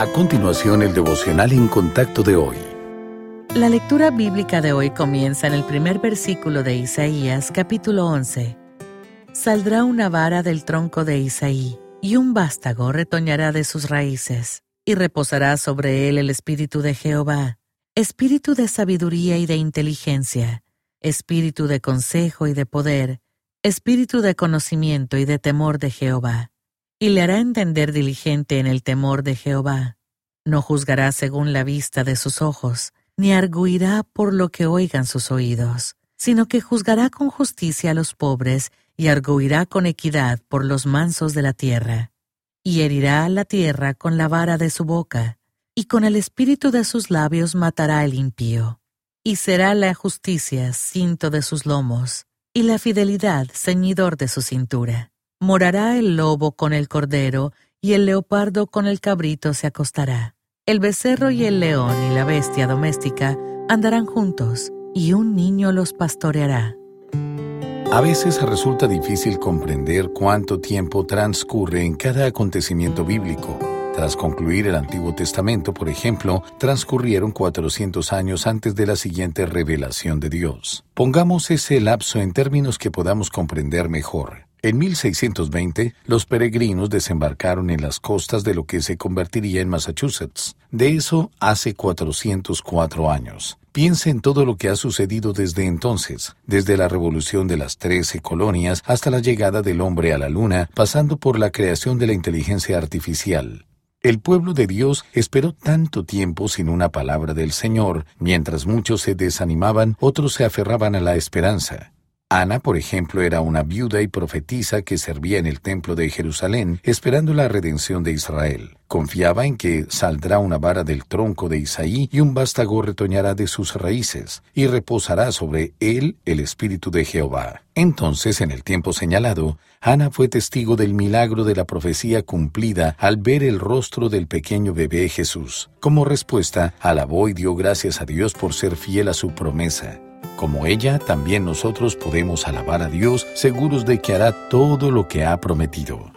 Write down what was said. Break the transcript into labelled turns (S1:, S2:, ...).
S1: A continuación, el devocional en contacto de hoy.
S2: La lectura bíblica de hoy comienza en el primer versículo de Isaías, capítulo 11. Saldrá una vara del tronco de Isaí, y un vástago retoñará de sus raíces, y reposará sobre él el espíritu de Jehová, espíritu de sabiduría y de inteligencia, espíritu de consejo y de poder, espíritu de conocimiento y de temor de Jehová. Y le hará entender diligente en el temor de Jehová. No juzgará según la vista de sus ojos, ni arguirá por lo que oigan sus oídos, sino que juzgará con justicia a los pobres y arguirá con equidad por los mansos de la tierra. Y herirá la tierra con la vara de su boca, y con el espíritu de sus labios matará el impío. Y será la justicia cinto de sus lomos, y la fidelidad ceñidor de su cintura. Morará el lobo con el cordero, y el leopardo con el cabrito se acostará. El becerro y el león y la bestia doméstica andarán juntos, y un niño los pastoreará.
S1: A veces resulta difícil comprender cuánto tiempo transcurre en cada acontecimiento bíblico. Tras concluir el Antiguo Testamento, por ejemplo, transcurrieron 400 años antes de la siguiente revelación de Dios. Pongamos ese lapso en términos que podamos comprender mejor. En 1620, los peregrinos desembarcaron en las costas de lo que se convertiría en Massachusetts. De eso hace 404 años. Piense en todo lo que ha sucedido desde entonces, desde la revolución de las trece colonias hasta la llegada del hombre a la luna, pasando por la creación de la inteligencia artificial. El pueblo de Dios esperó tanto tiempo sin una palabra del Señor, mientras muchos se desanimaban, otros se aferraban a la esperanza. Ana, por ejemplo, era una viuda y profetisa que servía en el templo de Jerusalén, esperando la redención de Israel. Confiaba en que saldrá una vara del tronco de Isaí y un vástago retoñará de sus raíces, y reposará sobre él el espíritu de Jehová. Entonces, en el tiempo señalado, Ana fue testigo del milagro de la profecía cumplida al ver el rostro del pequeño bebé Jesús. Como respuesta, alabó y dio gracias a Dios por ser fiel a su promesa. Como ella, también nosotros podemos alabar a Dios seguros de que hará todo lo que ha prometido.